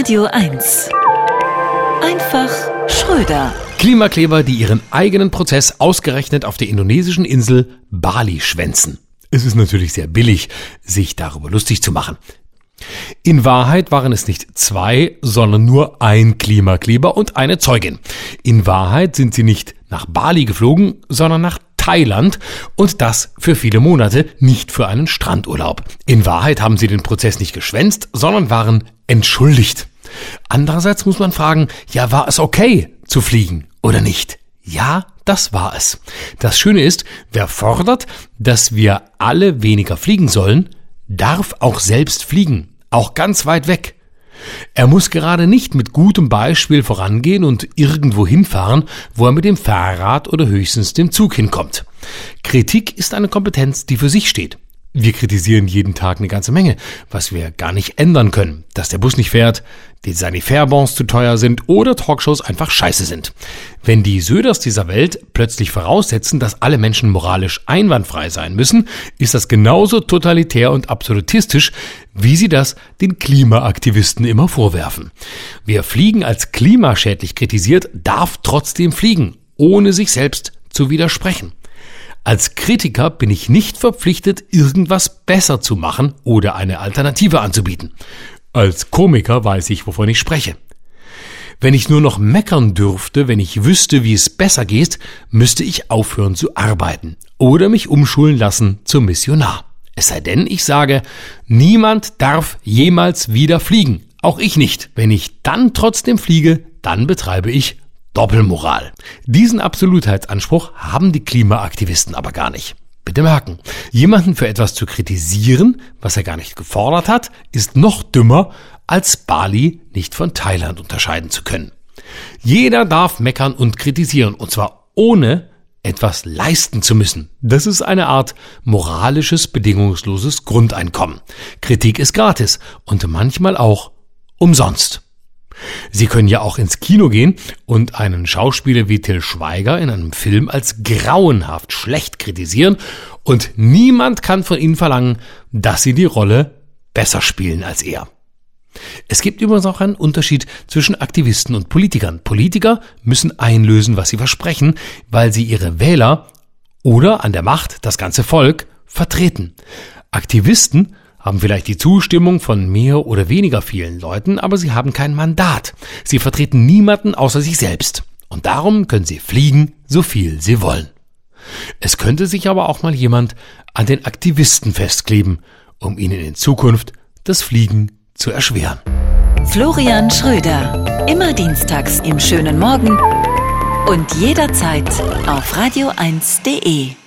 Radio 1. Einfach Schröder. Klimakleber, die ihren eigenen Prozess ausgerechnet auf der indonesischen Insel Bali schwänzen. Es ist natürlich sehr billig, sich darüber lustig zu machen. In Wahrheit waren es nicht zwei, sondern nur ein Klimakleber und eine Zeugin. In Wahrheit sind sie nicht nach Bali geflogen, sondern nach Thailand und das für viele Monate, nicht für einen Strandurlaub. In Wahrheit haben sie den Prozess nicht geschwänzt, sondern waren entschuldigt. Andererseits muss man fragen, ja, war es okay zu fliegen oder nicht? Ja, das war es. Das Schöne ist, wer fordert, dass wir alle weniger fliegen sollen, darf auch selbst fliegen, auch ganz weit weg. Er muss gerade nicht mit gutem Beispiel vorangehen und irgendwo hinfahren, wo er mit dem Fahrrad oder höchstens dem Zug hinkommt. Kritik ist eine Kompetenz, die für sich steht. Wir kritisieren jeden Tag eine ganze Menge, was wir gar nicht ändern können. Dass der Bus nicht fährt, die Sanifair-Bonds zu teuer sind oder Talkshows einfach scheiße sind. Wenn die Söders dieser Welt plötzlich voraussetzen, dass alle Menschen moralisch einwandfrei sein müssen, ist das genauso totalitär und absolutistisch, wie sie das den Klimaaktivisten immer vorwerfen. Wer Fliegen als klimaschädlich kritisiert, darf trotzdem fliegen, ohne sich selbst zu widersprechen. Als Kritiker bin ich nicht verpflichtet, irgendwas besser zu machen oder eine Alternative anzubieten. Als Komiker weiß ich, wovon ich spreche. Wenn ich nur noch meckern dürfte, wenn ich wüsste, wie es besser geht, müsste ich aufhören zu arbeiten oder mich umschulen lassen zum Missionar. Es sei denn, ich sage, niemand darf jemals wieder fliegen. Auch ich nicht. Wenn ich dann trotzdem fliege, dann betreibe ich Doppelmoral. Diesen Absolutheitsanspruch haben die Klimaaktivisten aber gar nicht. Bitte merken, jemanden für etwas zu kritisieren, was er gar nicht gefordert hat, ist noch dümmer, als Bali nicht von Thailand unterscheiden zu können. Jeder darf meckern und kritisieren, und zwar ohne etwas leisten zu müssen. Das ist eine Art moralisches, bedingungsloses Grundeinkommen. Kritik ist gratis und manchmal auch umsonst. Sie können ja auch ins Kino gehen und einen Schauspieler wie Till Schweiger in einem Film als grauenhaft schlecht kritisieren und niemand kann von ihnen verlangen, dass sie die Rolle besser spielen als er. Es gibt übrigens auch einen Unterschied zwischen Aktivisten und Politikern. Politiker müssen einlösen, was sie versprechen, weil sie ihre Wähler oder an der Macht das ganze Volk vertreten. Aktivisten haben vielleicht die Zustimmung von mehr oder weniger vielen Leuten, aber sie haben kein Mandat. Sie vertreten niemanden außer sich selbst. Und darum können sie fliegen, so viel sie wollen. Es könnte sich aber auch mal jemand an den Aktivisten festkleben, um ihnen in Zukunft das Fliegen zu erschweren. Florian Schröder. Immer dienstags im schönen Morgen und jederzeit auf radio1.de.